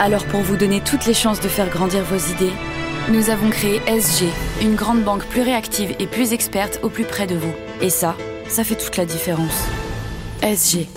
Alors pour vous donner toutes les chances de faire grandir vos idées, nous avons créé SG, une grande banque plus réactive et plus experte au plus près de vous. Et ça, ça fait toute la différence. SG.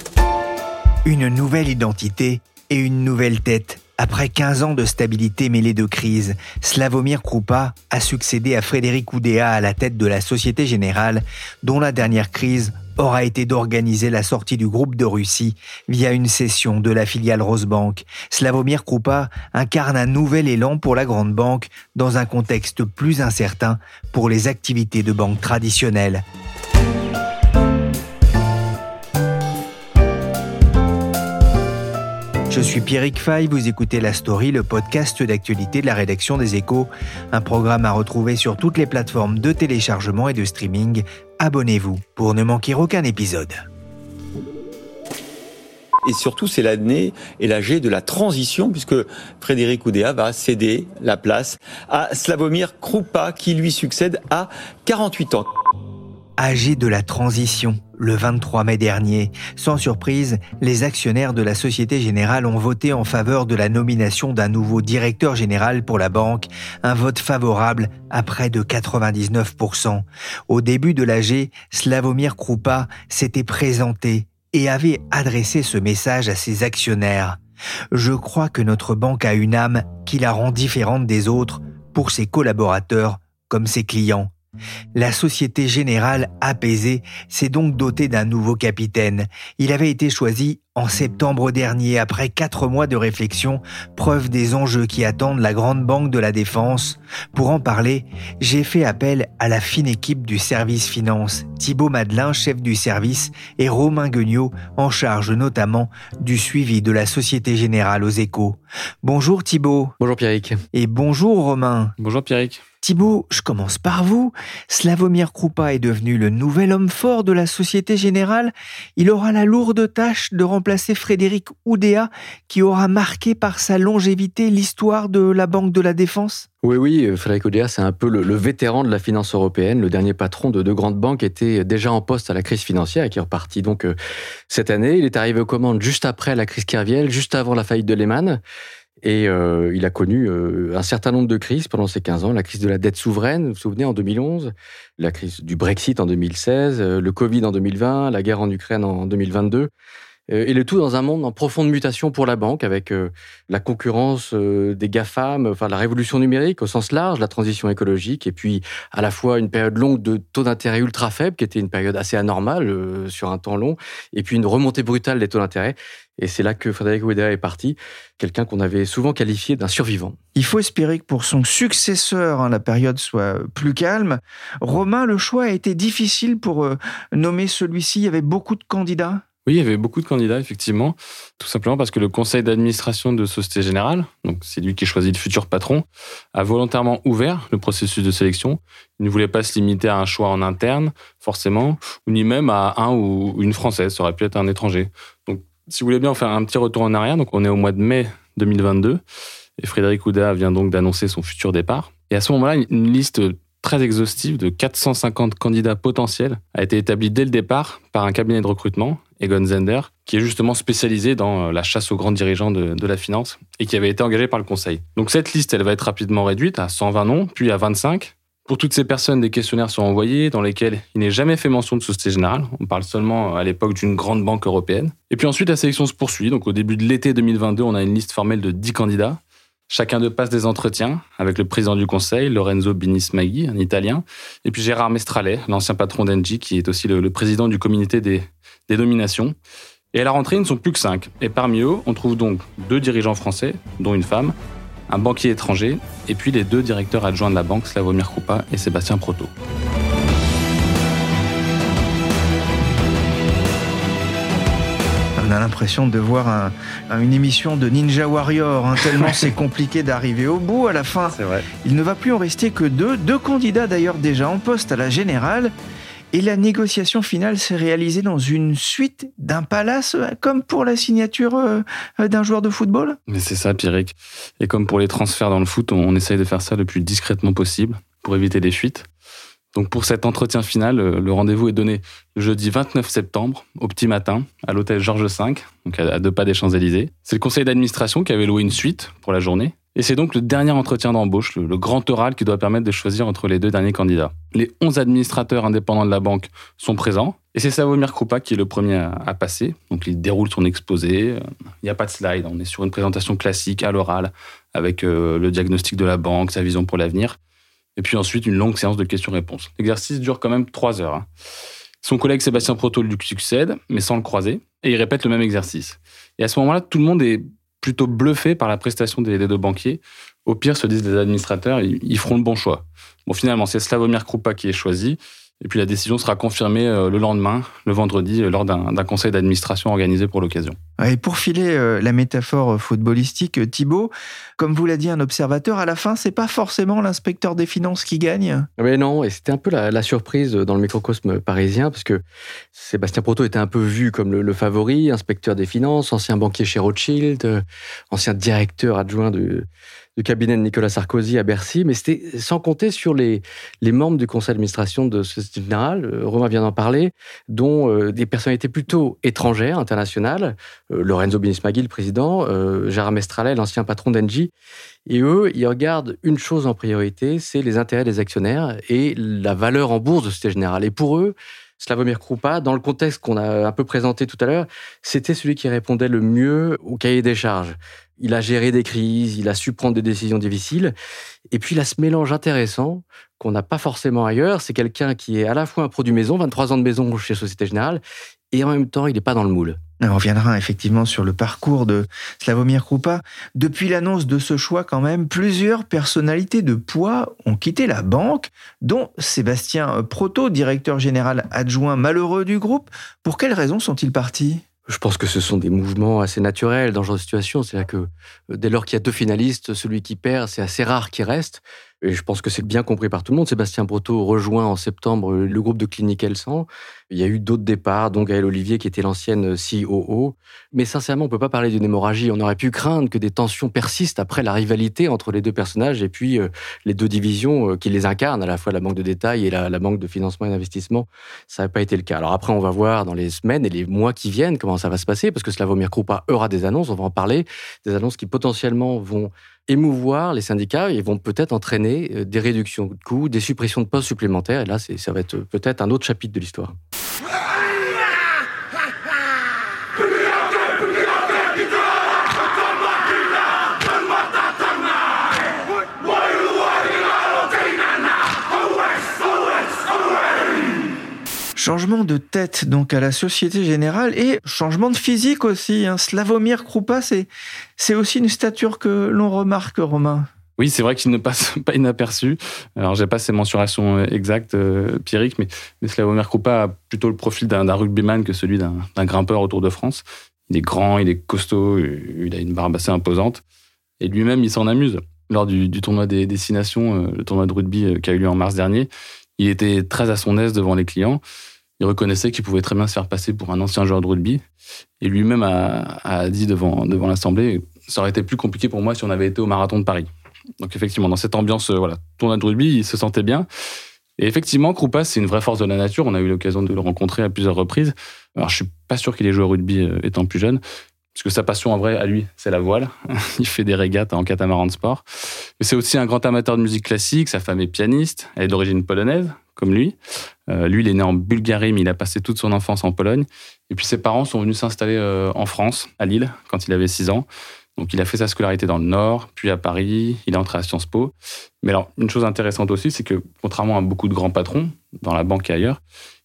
Une nouvelle identité et une nouvelle tête. Après 15 ans de stabilité mêlée de crise, Slavomir Krupa a succédé à Frédéric Oudéa à la tête de la Société Générale, dont la dernière crise aura été d'organiser la sortie du groupe de Russie via une cession de la filiale Rosebank. Slavomir Krupa incarne un nouvel élan pour la grande banque dans un contexte plus incertain pour les activités de banque traditionnelles. Je suis Pierrick Fay, vous écoutez La Story, le podcast d'actualité de la rédaction des Échos, un programme à retrouver sur toutes les plateformes de téléchargement et de streaming. Abonnez-vous pour ne manquer aucun épisode. Et surtout, c'est l'année et l'âge de la transition, puisque Frédéric Oudéa va céder la place à Slavomir Krupa, qui lui succède à 48 ans âgé de la transition le 23 mai dernier. Sans surprise, les actionnaires de la Société Générale ont voté en faveur de la nomination d'un nouveau directeur général pour la banque, un vote favorable à près de 99%. Au début de l'AG, Slavomir Krupa s'était présenté et avait adressé ce message à ses actionnaires. Je crois que notre banque a une âme qui la rend différente des autres pour ses collaborateurs comme ses clients. La Société Générale apaisée s'est donc dotée d'un nouveau capitaine. Il avait été choisi en septembre dernier après quatre mois de réflexion, preuve des enjeux qui attendent la grande banque de la défense. Pour en parler, j'ai fait appel à la fine équipe du service finance, Thibaut Madelin, chef du service, et Romain Guignot, en charge notamment du suivi de la Société Générale aux échos. Bonjour Thibaut. Bonjour Pierrick. Et bonjour Romain. Bonjour Pierrick. Thibaut, je commence par vous. Slavomir Krupa est devenu le nouvel homme fort de la Société Générale. Il aura la lourde tâche de remplacer Frédéric Oudéa, qui aura marqué par sa longévité l'histoire de la Banque de la Défense. Oui, oui, Frédéric Oudéa, c'est un peu le, vétéran de la finance européenne. Le dernier patron de deux grandes banques était déjà en poste à la crise financière et qui est reparti donc euh, cette année. Il est arrivé aux commandes juste après la crise Kerviel, juste avant la faillite de Lehman. Et euh, il a connu euh, un certain nombre de crises pendant ces 15 ans. La crise de la dette souveraine, vous vous souvenez, en 2011, la crise du Brexit en 2016, euh, le Covid en 2020, la guerre en Ukraine en 2022. Euh, et le tout dans un monde en profonde mutation pour la banque, avec euh, la concurrence euh, des GAFAM, enfin la révolution numérique au sens large, la transition écologique, et puis à la fois une période longue de taux d'intérêt ultra faible, qui était une période assez anormale sur un temps long, et puis une remontée brutale des taux d'intérêt. Et c'est là que Frédéric Ouédéa est parti, quelqu'un qu'on avait souvent qualifié d'un survivant. Il faut espérer que pour son successeur, hein, la période soit plus calme. Romain, le choix a été difficile pour nommer celui-ci. Il y avait beaucoup de candidats? Oui, il y avait beaucoup de candidats, effectivement. Tout simplement parce que le conseil d'administration de Société Générale, donc c'est lui qui choisit le futur patron, a volontairement ouvert le processus de sélection. Il ne voulait pas se limiter à un choix en interne, forcément, ni même à un ou une Française. Ça aurait pu être un étranger. Donc, si vous voulez bien, faire un petit retour en arrière. Donc, on est au mois de mai 2022. Et Frédéric Ouda vient donc d'annoncer son futur départ. Et à ce moment-là, une liste très exhaustive de 450 candidats potentiels a été établie dès le départ par un cabinet de recrutement, Egon Zender, qui est justement spécialisé dans euh, la chasse aux grands dirigeants de, la finance et qui avait été engagé par le Conseil. Donc cette liste, elle va être rapidement réduite à 120 noms, puis à 25. Pour toutes ces personnes, des questionnaires sont envoyés dans lesquels il n'est jamais fait mention de Société Générale. On parle seulement à l'époque d'une grande banque européenne. Et puis ensuite, la sélection se poursuit. Donc au début de l'été 2022, on a une liste formelle de 10 candidats. Chacun d'eux passe des entretiens avec le président du conseil, Lorenzo Binismaghi, un Italien, et puis Gérard Mestrallet, l'ancien patron d'Engie, qui est aussi le, président du comité des, des nominations. Et à la rentrée, ils ne sont plus que cinq. Et parmi eux, on trouve donc deux dirigeants français, dont une femme, un banquier étranger, et puis les deux directeurs adjoints de la banque, Slavomir Krupa et Sébastien Proto. On a l'impression de voir une émission de Ninja Warrior, hein, tellement c'est compliqué d'arriver au bout à la fin. Vrai. Il ne va plus en rester que deux, deux candidats d'ailleurs déjà en poste à la générale. Et la négociation finale s'est réalisée dans une suite d'un palace, comme pour la signature euh, d'un joueur de football? Mais c'est ça, Pierrick. Et comme pour les transferts dans le foot, on essaye de faire ça le plus discrètement possible pour éviter les fuites. Donc pour cet entretien final, euh, le rendez-vous est donné jeudi 29 septembre, au petit matin, à l'hôtel Georges V, à deux pas des Champs-Élysées. C'est le conseil d'administration qui avait loué une suite pour la journée. Et c'est donc le dernier entretien d'embauche, le, grand oral qui doit permettre de choisir entre les deux derniers candidats. Les 11 administrateurs indépendants de la banque sont présents, et c'est Savomir Krupa qui est le premier à, passer. Donc il déroule son exposé, il n'y a pas de slide, on est sur une présentation classique à l'oral, avec euh, le diagnostic de la banque, sa vision pour l'avenir, et puis ensuite une longue séance de questions-réponses. L'exercice dure quand même trois heures. Hein. Son collègue Sébastien Proto lui succède, mais sans le croiser, et il répète le même exercice. Et à ce moment-là, tout le monde est plutôt bluffé par la prestation des, deux banquiers. Au pire, se disent les administrateurs, ils, feront le bon choix. Bon, finalement, c'est Slavomir Krupa qui est choisi. Et puis la décision sera confirmée euh, le lendemain, le vendredi, euh, lors d'un conseil d'administration organisé pour l'occasion. Et pour filer euh, la métaphore footballistique, Thibaut, comme vous l'a dit un observateur, à la fin, c'est pas forcément l'inspecteur des finances qui gagne? Mais non, et c'était un peu la, surprise dans le microcosme parisien, parce que Sébastien Proto était un peu vu comme le, favori, inspecteur des finances, ancien banquier chez Rothschild, ancien directeur adjoint de du cabinet de Nicolas Sarkozy à Bercy, mais c'était sans compter sur les, les membres du conseil d'administration de Société Générale, euh, Romain vient d'en parler, dont euh, des personnalités plutôt étrangères, internationales, euh, Lorenzo Binismagui, le président, Gérard Mestralet, l'ancien patron d'Engie, et eux, ils regardent une chose en priorité, c'est les intérêts des actionnaires et la valeur en bourse de Société Générale. Et pour eux, Slavomir Krupa, dans le contexte qu'on a un peu présenté tout à l'heure, c'était celui qui répondait le mieux au cahier des charges. Il a géré des crises, il a su prendre des décisions difficiles. Et puis, il a ce mélange intéressant qu'on n'a pas forcément ailleurs. C'est quelqu'un qui est à la fois un produit maison, 23 ans de maison chez Société Générale, et en même temps, il n'est pas dans le moule. On reviendra effectivement sur le parcours de Slavomir Krupa. Depuis l'annonce de ce choix, quand même, plusieurs personnalités de poids ont quitté la banque, dont Sébastien Proto, directeur général adjoint malheureux du groupe. Pour quelles raisons sont-ils partis? Je pense que ce sont des mouvements assez naturels dans ce genre de situation. C'est-à-dire que euh, dès lors qu'il y a deux finalistes, celui qui perd, c'est assez rare qu'il reste. Et je pense que c'est bien compris par tout le monde. Sébastien Broto rejoint en septembre le groupe de Clinique Elsan. Il y a eu d'autres départs, dont Gaël Olivier, qui était l'ancienne COO. Mais sincèrement, on ne peut pas parler d'une hémorragie. On aurait pu craindre que des tensions persistent après la rivalité entre les deux personnages et puis euh, les deux divisions euh, qui les incarnent, à la fois la banque de détail et la, banque de financement et d'investissement. Ça n'a pas été le cas. Alors après, on va voir dans les semaines et les mois qui viennent comment ça va se passer, parce que Slavomir Krupa aura des annonces. On va en parler. Des annonces qui potentiellement vont émouvoir les syndicats et vont peut-être entraîner euh, des réductions de coûts, des suppressions de postes supplémentaires. Et là, ça va être peut-être un autre chapitre de l'histoire. Changement de tête donc à la Société Générale et changement de physique aussi. Hein. Slavomir Krupa, c'est aussi une stature que l'on remarque, Romain. Oui, c'est vrai qu'il ne passe pas inaperçu. Alors, j'ai pas ses mensurations euh, exactes, euh, Pierrick, mais, Slavomir Krupa a plutôt le profil d'un rugbyman que celui d'un grimpeur autour de France. Il est grand, il est costaud, il a une barbe assez imposante. Et lui-même, il s'en amuse. Lors du, tournoi des destinations, euh, le tournoi de rugby qui a eu lieu en mars dernier, il était très à son aise devant les clients il reconnaissait qu'il pouvait très bien se faire passer pour un ancien joueur de rugby. Et lui-même a, dit devant, devant l'Assemblée, ça aurait été plus compliqué pour moi si on avait été au marathon de Paris. Donc effectivement, dans cette ambiance, euh, voilà, tournoi de rugby, il se sentait bien. Et effectivement, Kroupas, c'est une vraie force de la nature. On a eu l'occasion de le rencontrer à plusieurs reprises. Alors, je suis pas sûr qu'il ait joué au rugby euh, étant plus jeune, parce que sa passion en vrai, à lui, c'est la voile. il fait des régates en catamaran de sport. Mais c'est aussi un grand amateur de musique classique. Sa femme est pianiste. Elle est d'origine polonaise, comme lui. Euh, lui, il est né en Bulgarie, mais il a passé toute son enfance en Pologne. Et puis ses parents sont venus s'installer euh, en France, à Lille, quand il avait 6 ans. Donc il a fait sa scolarité dans le Nord, puis à Paris, il est entré à Sciences Po. Mais alors, une chose intéressante aussi, c'est que contrairement à beaucoup de grands patrons, dans la banque et ailleurs,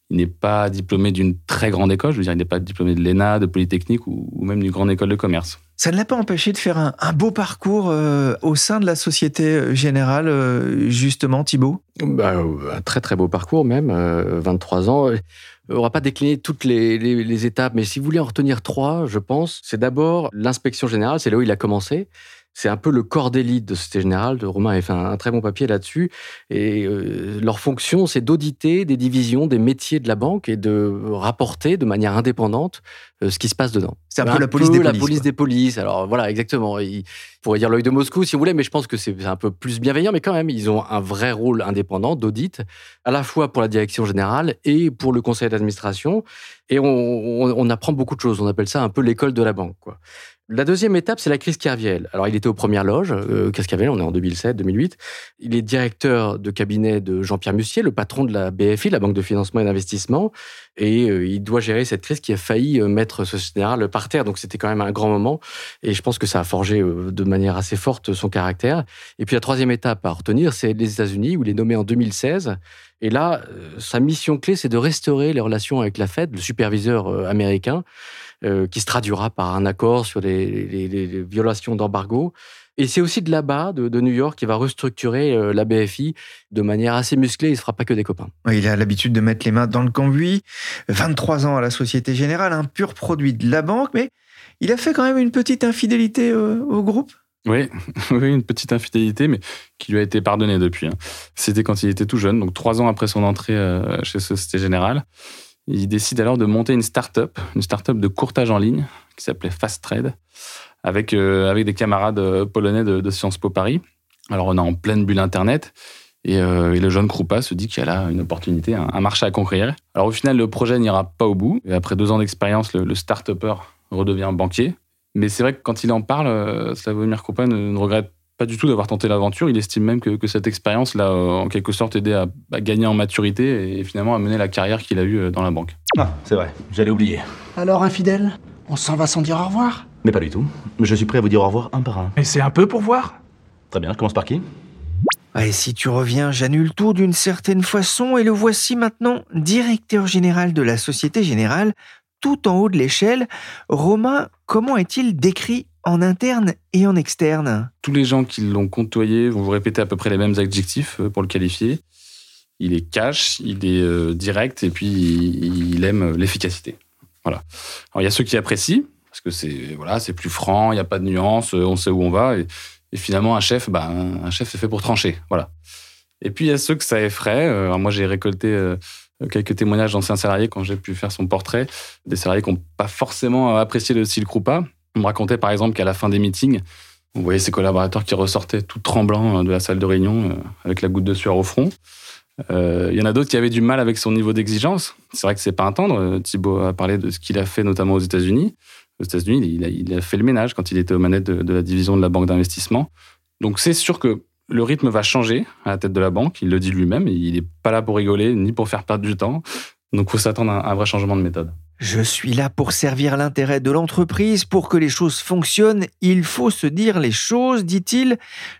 il n'est pas diplômé d'une très grande école, je veux dire, il n'est pas diplômé de l'ENA, de Polytechnique ou, même d'une grande école de commerce. Ça ne l'a pas empêché de faire un, beau parcours euh, au sein de la Société Générale, euh, justement, Thibault? Bah, Un très très beau parcours même, 23 euh, ans. On va pas décliner toutes les, étapes, mais si vous voulez en retenir trois, je pense, c'est d'abord l'inspection générale, c'est là où il a commencé. C'est un peu le corps d'élite de Société Générale. Romain avait fait un, très bon papier là-dessus. Et euh, leur fonction, c'est d'auditer des divisions, des métiers de la banque et de rapporter de manière indépendante euh, ce qui se passe dedans. C'est un, peu la police des polices. La police des polices. Alors voilà, exactement. Il pourrait dire l'œil de Moscou si vous voulez, mais je pense que c'est un peu plus bienveillant. Mais quand même, ils ont un vrai rôle indépendant d'audit, à la fois pour la direction générale et pour le conseil d'administration. Et on, on, apprend beaucoup de choses. On appelle ça un peu l'école de la banque. Quoi. La deuxième étape, c'est la crise Kerviel. Alors, il était aux premières loges, euh, Kerviel, on est en 2007, 2008. Il est directeur de cabinet de Jean-Pierre Mussier, le patron de la BFI, la Banque de financement et d'investissement. Et euh, il doit gérer cette crise qui a failli euh, mettre Société Générale par terre. Donc, c'était quand même un grand moment. Et je pense que ça a forgé de manière assez forte son caractère. Et puis, la troisième étape à retenir, c'est les États-Unis, où il est nommé en 2016. Et là, sa mission clé, c'est de restaurer les relations avec la Fed, le superviseur américain. Euh, qui se traduira par un accord sur les, violations d'embargo. Et c'est aussi de là-bas, de, New York, qui va restructurer euh, la BFI de manière assez musclée. Il ne se fera pas que des copains. il a l'habitude de mettre les mains dans le cambouis. 23 ans à la Société Générale, un pur produit de la banque, mais il a fait quand même une petite infidélité euh, au groupe. Oui, oui, une petite infidélité, mais qui lui a été pardonnée depuis. Hein. C'était quand il était tout jeune, donc trois ans après son entrée chez Société Générale. Il décide alors de monter une start-up, une start-up de courtage en ligne qui s'appelait Fast Trade, avec, euh, avec des camarades euh, polonais de, Sciences Po Paris. Alors on est en pleine bulle Internet euh, et, le jeune Krupa se dit qu'il y a là une opportunité, un, marché à conquérir. Alors au final, le projet n'ira pas au bout. Et après deux ans d'expérience, le, start-upper redevient banquier. Mais c'est vrai que quand il en parle, Slavomir Krupa ne, ne regrette pas du tout d'avoir tenté l'aventure. Il estime même que, cette expérience l'a en quelque sorte aidé à, gagner en maturité et finalement à mener la carrière qu'il a eue euh, dans la banque. Ah, c'est vrai, j'allais oublier. Alors, infidèle, on s'en va sans dire au revoir? Mais pas du tout. Je suis prêt à vous dire au revoir un par un. Mais c'est un peu pour voir Très bien, je commence par qui? Et si tu reviens, j'annule tout d'une certaine façon et le voici maintenant directeur général de la Société Générale, tout en haut de l'échelle. Romain, comment est-il décrit en interne et en externe Tous les gens qui l'ont côtoyé vont vous répéter à peu près les mêmes adjectifs euh, pour le qualifier. Il est cash, il est euh, direct et puis il aime l'efficacité. Voilà. Il y a ceux qui apprécient parce que c'est voilà, c'est plus franc, il n'y a pas de nuance, on sait où on va et, finalement un chef, bah, un chef c'est fait pour trancher. Voilà. Et puis il y a ceux que ça effraie. Euh, moi j'ai récolté quelques témoignages d'anciens salariés quand j'ai pu faire son portrait, des salariés qui n'ont pas forcément apprécié le style Krupa. On me racontait par exemple qu'à la fin des meetings, on voyait ses collaborateurs qui ressortaient tout tremblants euh, de la salle de réunion euh, avec la goutte de sueur au front. Euh, il y en a d'autres qui avaient du mal avec son niveau d'exigence. C'est vrai que c'est pas un tendre. Thibault a parlé de ce qu'il a fait notamment aux États-Unis. Aux États-Unis, il a, fait le ménage quand il était aux manettes de, la division de la banque d'investissement. Donc c'est sûr que le rythme va changer à la tête de la banque. Il le dit lui-même. Il n'est pas là pour rigoler ni pour faire perdre du temps. Donc faut s'attendre à un vrai changement de méthode. Je suis là pour servir l'intérêt de l'entreprise, pour que les choses fonctionnent. Il faut se dire les choses, dit-il.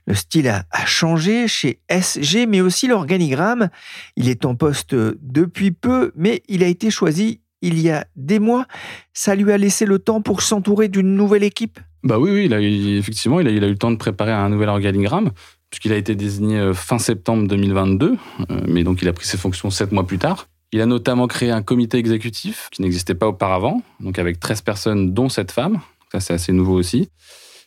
Le style a, changé chez SG, mais aussi l'organigramme. Il est en poste depuis peu, mais il a été choisi il y a des mois. Ça lui a laissé le temps pour s'entourer d'une nouvelle équipe Bah oui, oui, il a effectivement, il a, eu le temps de préparer un nouvel organigramme, puisqu'il a été désigné euh, fin septembre 2022, euh, mais donc il a pris ses fonctions sept mois plus tard. Il a notamment créé un comité exécutif qui n'existait pas auparavant, donc avec 13 personnes, dont cette femme. Ça, c'est assez nouveau aussi.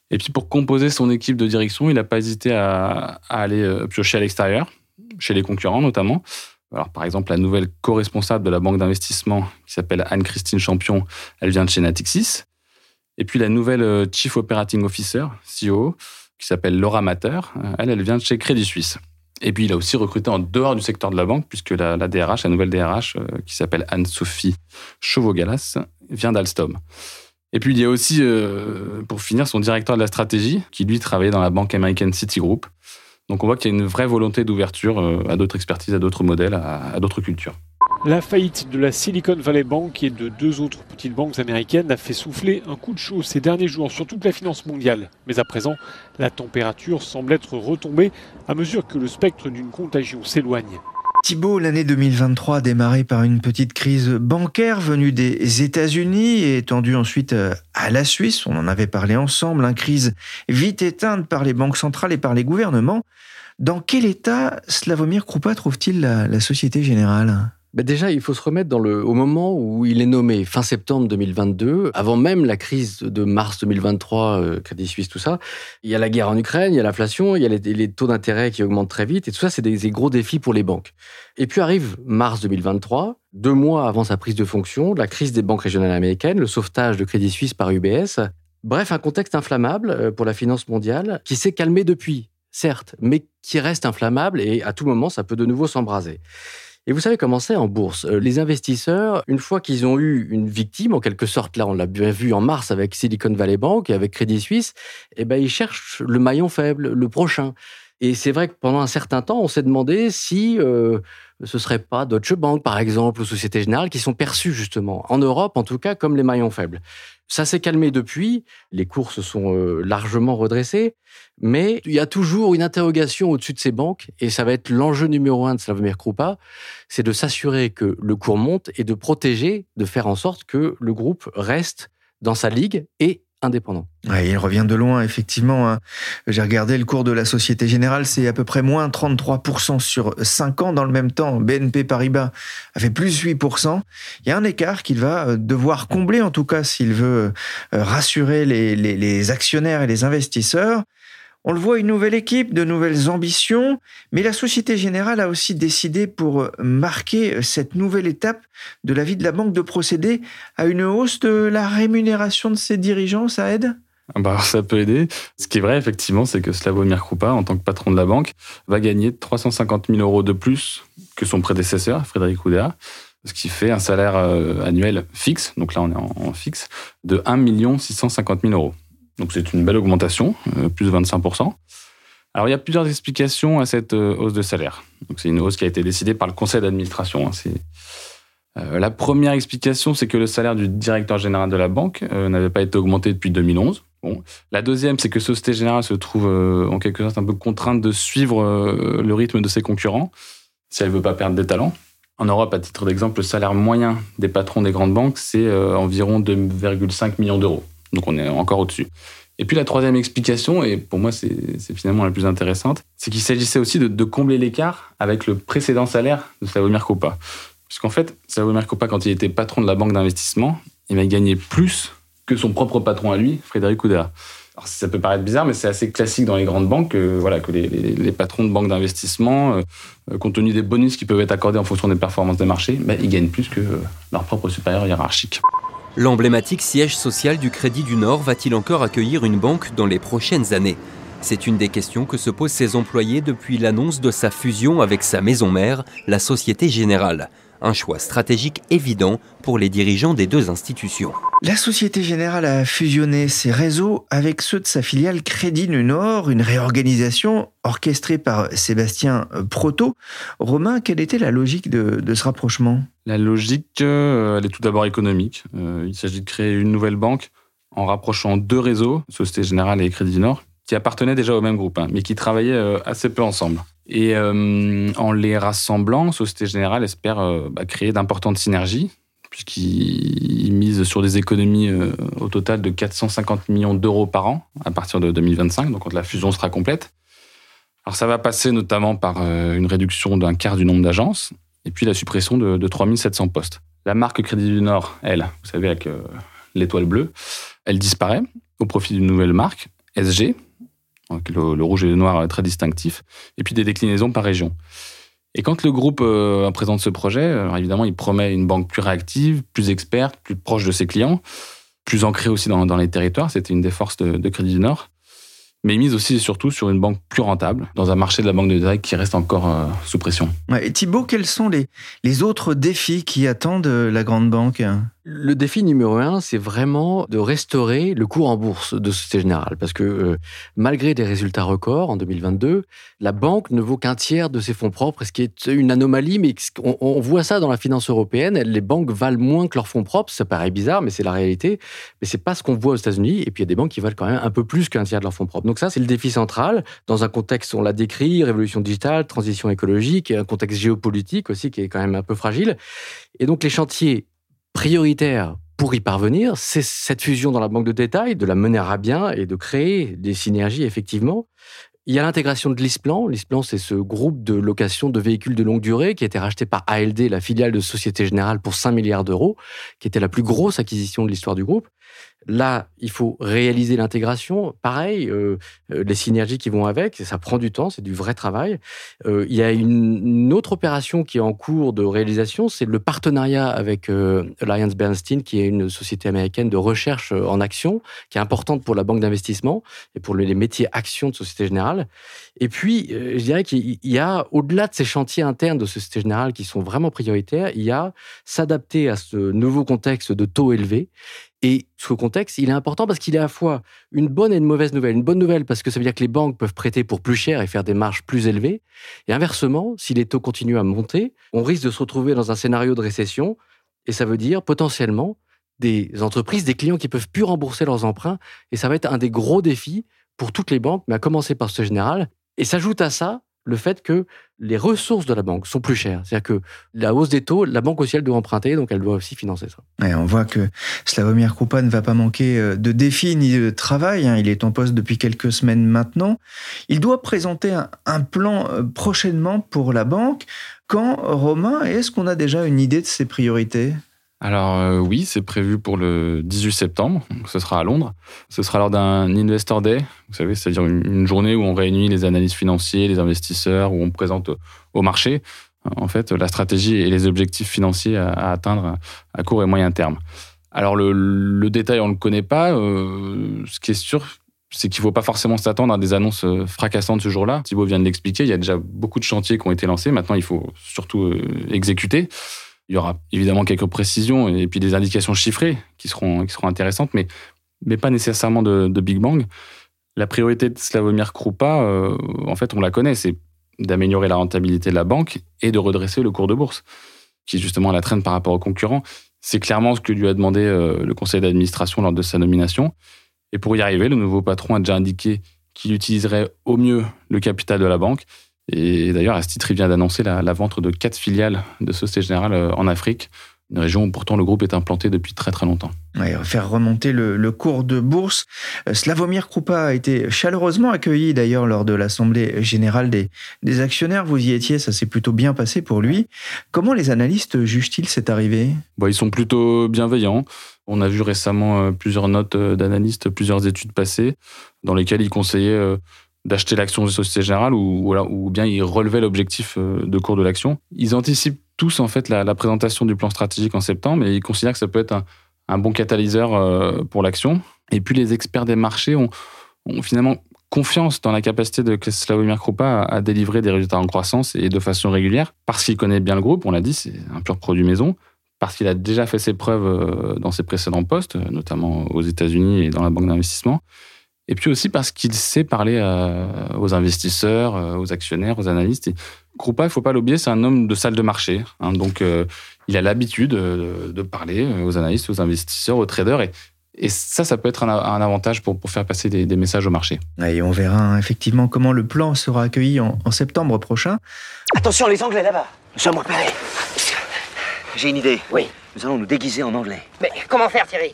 Et puis, pour composer son équipe de direction, il n'a pas hésité à, aller euh, piocher à l'extérieur, chez les concurrents notamment. Alors, par exemple, la nouvelle co-responsable de la banque d'investissement, qui s'appelle Anne-Christine Champion, elle vient de chez Natixis. Et puis, la nouvelle euh, Chief Operating Officer, CEO, qui s'appelle Laura Mater, euh, elle, elle vient de chez Crédit Suisse. Et puis, il a aussi recruté en dehors du secteur de la banque, puisque la, DRH, la nouvelle DRH, euh, qui s'appelle Anne-Sophie Chauveau-Galas, vient d'Alstom. Et puis, il y a aussi, euh, pour finir, son directeur de la stratégie, qui lui travaillait dans la banque américaine Citigroup. Donc, on voit qu'il y a une vraie volonté d'ouverture euh, à d'autres expertises, à d'autres modèles, à d'autres cultures. La faillite de la Silicon Valley Bank et de deux autres petites banques américaines a fait souffler un coup de chaud ces derniers jours sur toute la finance mondiale. Mais à présent, la température semble être retombée à mesure que le spectre d'une contagion s'éloigne. Thibault, l'année 2023 a démarré par une petite crise bancaire venue des États-Unis et étendue ensuite euh, à la Suisse. On en avait parlé ensemble, une crise vite éteinte par les banques centrales et par les gouvernements. Dans quel état Slavomir Krupa trouve-t-il la Société Générale? Bah Déjà, il faut se remettre dans le, au moment où il est nommé, fin septembre 2022, avant même la crise de mars 2023, euh, Crédit Suisse, tout ça. Il y a la guerre en Ukraine, il y a l'inflation, il y a les, taux d'intérêt qui augmentent très vite, et tout ça, c'est des, des, gros défis pour les banques. Et puis arrive mars 2023, deux mois avant sa prise de fonction, la crise des banques régionales américaines, le sauvetage de Crédit Suisse par UBS. Bref, un contexte inflammable euh, pour la finance mondiale qui s'est calmé depuis, certes, mais qui reste inflammable et à tout moment, ça peut de nouveau s'embraser. Et vous savez comment c'est en bourse? Euh, les investisseurs, une fois qu'ils ont eu une victime, en quelque sorte, là on l'a bien vu en mars avec Silicon Valley Bank et avec Crédit Suisse, eh ben, ils cherchent le maillon faible, le prochain. Et c'est vrai que pendant un certain temps, on s'est demandé si euh, ce serait pas Deutsche Bank, par exemple, ou Société Générale, qui sont perçus justement, en Europe en tout cas, comme les maillons faibles. Ça s'est calmé depuis, les cours se sont euh, largement redressés, mais il y a toujours une interrogation au-dessus de ces banques, et ça va être l'enjeu numéro un de Slavomir Krupa, c'est de s'assurer que le cours monte et de protéger, de faire en sorte que le groupe reste dans sa ligue et indépendant. il revient de loin, effectivement. Hein. J'ai regardé le cours de la Société Générale, c'est à peu près moins 33% sur 5 ans. Dans le même temps, BNP Paribas a fait plus 8%. Il y a un écart qu'il va euh, devoir combler, en tout cas, s'il veut euh, rassurer les actionnaires et les investisseurs. On le voit, une nouvelle équipe, de nouvelles ambitions, mais la Société Générale a aussi décidé pour euh, marquer euh, cette nouvelle étape de la vie de la banque de procéder à une hausse de la rémunération de ses dirigeants. Ça aide ah bah, ça peut aider. Ce qui est vrai, effectivement, c'est que Slavomir Krupa, en tant que patron de la banque, va gagner 350 000 euros de plus que son prédécesseur, Frédéric Oudéa, ce qui fait un salaire euh, annuel fixe, donc là on est en, fixe, de 1 650 000 euros. Donc c'est une belle augmentation, euh, plus de 25%. Alors il y a plusieurs explications à cette euh, hausse de salaire. C'est une hausse qui a été décidée par le conseil d'administration. Hein. Euh, la première explication, c'est que le salaire du directeur général de la banque n'avait pas été augmenté depuis 2011. Bon. La deuxième, c'est que Société Générale se trouve en quelque sorte un peu contrainte de suivre le rythme de ses concurrents si elle veut pas perdre des talents. En Europe, à titre d'exemple, le salaire moyen des patrons des grandes banques, c'est environ 2,5 millions d'euros. Donc on est encore au-dessus. Et puis la troisième explication, et pour moi c'est finalement la plus intéressante, c'est qu'il s'agissait aussi de, combler l'écart avec le précédent salaire de Slavomir Kopa. Puisqu'en fait, Slavomir Kopa, quand il était patron de la banque d'investissement, il va gagner plus que son propre patron à lui, Frédéric Oudéa. Alors ça peut paraître bizarre, mais c'est assez classique dans les grandes banques, que, voilà, que les, patrons de banques d'investissement, euh, compte tenu des bonus qui peuvent être accordés en fonction des performances des marchés, ben, ils gagnent plus que leur propre supérieur hiérarchique. L'emblématique siège social du Crédit du Nord va-t-il encore accueillir une banque dans les prochaines années? C'est une des questions que se posent ses employés depuis l'annonce de sa fusion avec sa maison mère, la Société Générale. Un choix stratégique évident pour les dirigeants des deux institutions. La Société Générale a fusionné ses réseaux avec ceux de sa filiale Crédit du Nord, une réorganisation orchestrée par Sébastien Proto. Romain, quelle était la logique de, ce rapprochement? La logique, euh, elle est tout d'abord économique. Euh, il s'agit de créer une nouvelle banque en rapprochant deux réseaux, Société Générale et Crédit du Nord, qui appartenaient déjà au même groupe, hein, mais qui travaillaient euh, assez peu ensemble. Et en les rassemblant, Société Générale espère bah, créer d'importantes synergies, puisqu'il mise sur des économies au total de 450 millions d'euros par an à partir de 2025, donc quand la fusion sera complète. Alors ça va passer notamment par une réduction d'un quart du nombre d'agences, et puis la suppression de, de 3700 postes. La marque Crédit du Nord, elle, vous savez, avec l'étoile bleue, elle disparaît au profit d'une nouvelle marque, SG, le, rouge et le noir très distinctif, et puis des déclinaisons par région. Et quand le groupe euh, présente ce projet, euh, évidemment, il promet une banque plus réactive, plus experte, plus proche de ses clients, plus ancrée aussi dans, les territoires. C'était une des forces de, Crédit du Nord. Mais mise aussi et surtout sur une banque plus rentable, dans un marché de la banque de détail qui reste encore euh, sous pression. et Thibault, quels sont les, les autres défis qui attendent la grande banque? Le défi numéro un, c'est vraiment de restaurer le cours en bourse de Société Générale. Parce que euh, malgré des résultats records en 2022, la banque ne vaut qu'un tiers de ses fonds propres, ce qui est une anomalie, mais on, voit ça dans la finance européenne. Les banques valent moins que leurs fonds propres. Ça paraît bizarre, mais c'est la réalité. Mais c'est pas ce qu'on voit aux États-Unis. Et puis il y a des banques qui valent quand même un peu plus qu'un tiers de leurs fonds propres. Donc ça, c'est le défi central dans un contexte, on l'a décrit, révolution digitale, transition écologique, et un contexte géopolitique aussi qui est quand même un peu fragile. Et donc les chantiers prioritaire pour y parvenir, c'est cette fusion dans la banque de détail, de la mener à bien et de créer des synergies, effectivement. Il y a l'intégration de l'ISPLAN. L'ISPLAN, c'est ce groupe de location de véhicules de longue durée qui a été racheté par ALD, la filiale de Société Générale, pour 5 milliards d'euros, qui était la plus grosse acquisition de l'histoire du groupe. Là, il faut réaliser l'intégration. Pareil, euh, euh, les synergies qui vont avec, ça prend du temps, c'est du vrai travail. Euh, il y a une, autre opération qui est en cours de réalisation, c'est le partenariat avec Alliance Bernstein, qui est une société américaine de recherche en action, qui est importante pour la banque d'investissement et pour les métiers actions de Société Générale. Et puis, je dirais qu'il y a, au-delà de ces chantiers internes de Société Générale qui sont vraiment prioritaires, il y a s'adapter à ce nouveau contexte de taux élevés et ce contexte, il est important parce qu'il est à la fois une bonne et une mauvaise nouvelle. Une bonne nouvelle parce que ça veut dire que les banques peuvent prêter pour plus cher et faire des marges plus élevées. Et inversement, si les taux continuent à monter, on risque de se retrouver dans un scénario de récession. Et ça veut dire potentiellement des entreprises, des clients qui peuvent plus rembourser leurs emprunts. Et ça va être un des gros défis pour toutes les banques, mais à commencer par ce général. Et s'ajoute à ça le fait que les ressources de la banque sont plus chères. C'est-à-dire que la hausse des taux, la banque aussi, elle doit emprunter, donc elle doit aussi financer ça. on voit que Slavomir Krupa ne va pas manquer euh, de défis ni de travail. Hein. Il est en poste depuis quelques semaines maintenant. Il doit présenter un, plan euh, prochainement pour la banque. Quand, Romain, est-ce qu'on a déjà une idée de ses priorités? Alors euh, oui, c'est prévu pour le 18 septembre, ce sera à Londres. Ce sera lors d'un Investor Day, vous savez, c'est-à-dire une, journée où on réunit les analystes financiers, les investisseurs, où on présente au marché en fait la stratégie et les objectifs financiers à, atteindre à court et moyen terme. Alors le, détail, on ne le connaît pas. Euh, ce qui est sûr, c'est qu'il ne faut pas forcément s'attendre à des annonces euh, fracassantes ce jour-là. Thibaut vient de l'expliquer, il y a déjà beaucoup de chantiers qui ont été lancés. Maintenant, il faut surtout exécuter. Il y aura évidemment quelques précisions et puis des indications chiffrées qui seront, qui seront intéressantes, mais, mais pas nécessairement de, Big Bang. La priorité de Slavomir Krupa, euh, en fait, on la connaît, c'est d'améliorer la rentabilité de la banque et de redresser le cours de bourse, qui est justement la traîne par rapport aux concurrents. C'est clairement ce que lui a demandé euh, le conseil d'administration lors de sa nomination. Et pour y arriver, le nouveau patron a déjà indiqué qu'il utiliserait au mieux le capital de la banque et d'ailleurs, à ce titre, il vient d'annoncer la, vente de quatre filiales de Société Générale euh, en Afrique, une région où pourtant le groupe est implanté depuis très très longtemps. faire remonter le, cours de bourse. Euh, Slavomir Krupa a été chaleureusement accueilli d'ailleurs lors de l'Assemblée générale des, des, actionnaires. Vous y étiez, ça s'est plutôt bien passé pour lui. Comment les analystes jugent-ils cette arrivée? Bon, Ils sont plutôt bienveillants. On a vu récemment euh, plusieurs notes d'analystes, plusieurs études passées dans lesquelles ils conseillaient d'acheter l'action de Société Générale ou, bien ils relevaient l'objectif euh, de cours de l'action. Ils anticipent tous en fait la, présentation du plan stratégique en septembre et ils considèrent que ça peut être un, bon catalyseur euh, pour l'action. Et puis les experts des marchés ont, finalement confiance dans la capacité de Slavomir Krupa à, délivrer des résultats en croissance et de façon régulière parce qu'il connaît bien le groupe, on l'a dit, c'est un pur produit maison, parce qu'il a déjà fait ses preuves euh, dans ses précédents postes, notamment aux États-Unis et dans la banque d'investissement. Et puis aussi parce qu'il sait parler euh, aux investisseurs, euh, aux actionnaires, aux analystes. Et Krupa, il ne faut pas l'oublier, c'est un homme de salle de marché. Hein. donc, euh, il a l'habitude de, parler aux analystes, aux investisseurs, aux traders. Et, et ça, ça peut être un, avantage pour, pour, faire passer des, messages au marché. Et on verra hein, effectivement comment le plan sera accueilli en, en septembre prochain. Attention, les Anglais là-bas. Nous sommes repérés. J'ai une idée. Oui. Nous allons nous déguiser en anglais. Mais comment faire, Thierry?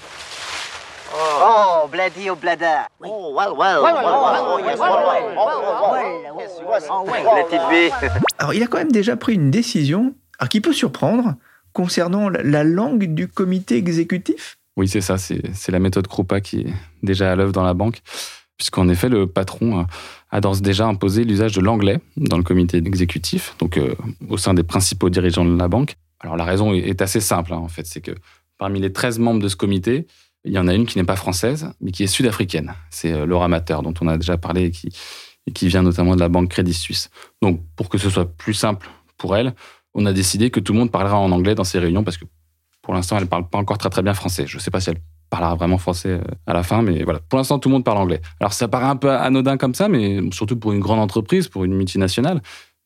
Oh, Bladi au Blada. Oh, well, well. Alors, il a quand même déjà pris une décision, qui peut surprendre, concernant la langue du comité exécutif? Oui, c'est ça. C'est la méthode Krupa qui est déjà à l'œuvre dans la banque, puisqu'en effet, le patron a d'ores déjà imposé l'usage de l'anglais dans le comité exécutif, donc euh, au sein des principaux dirigeants de la banque. Alors, la raison est assez simple, hein, en fait. C'est que parmi les 13 membres de ce comité, il y en a une qui n'est pas française, mais qui est sud-africaine. C'est euh, Laura Mater, dont on a déjà parlé et qui, vient notamment de la banque Crédit Suisse. Donc, pour que ce soit plus simple pour elle, on a décidé que tout le monde parlera en anglais dans ces réunions parce que pour l'instant, elle ne parle pas encore très très bien français. Je ne sais pas si elle parlera vraiment français euh, à la fin, mais voilà. Pour l'instant, tout le monde parle anglais. Alors, ça paraît un peu anodin comme ça, mais surtout pour une grande entreprise, pour une multinationale.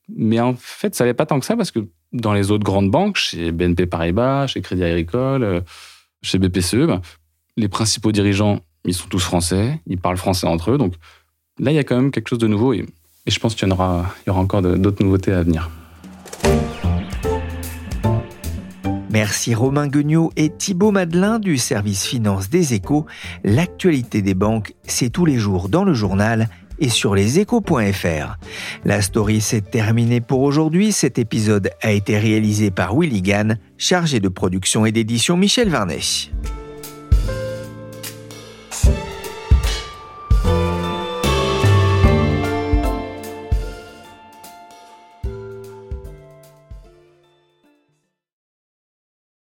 Mais en fait, ça n'est pas tant que ça parce que dans les autres grandes banques, chez BNP Paribas, chez Crédit Agricole, euh, chez BPCE, ben, les principaux dirigeants, ils sont tous français, ils parlent français entre eux. Donc là, il y a quand même quelque chose de nouveau et, je pense qu'il y, aura, encore d'autres nouveautés à venir. Merci Romain Guignot et Thibaut Madelin du service finance des échos. L'actualité des banques, c'est tous les jours dans le journal et sur leséchos.fr. La story s'est terminée pour aujourd'hui. Cet épisode a été réalisé par Willy Gann, chargé de production et d'édition Michel Varnet.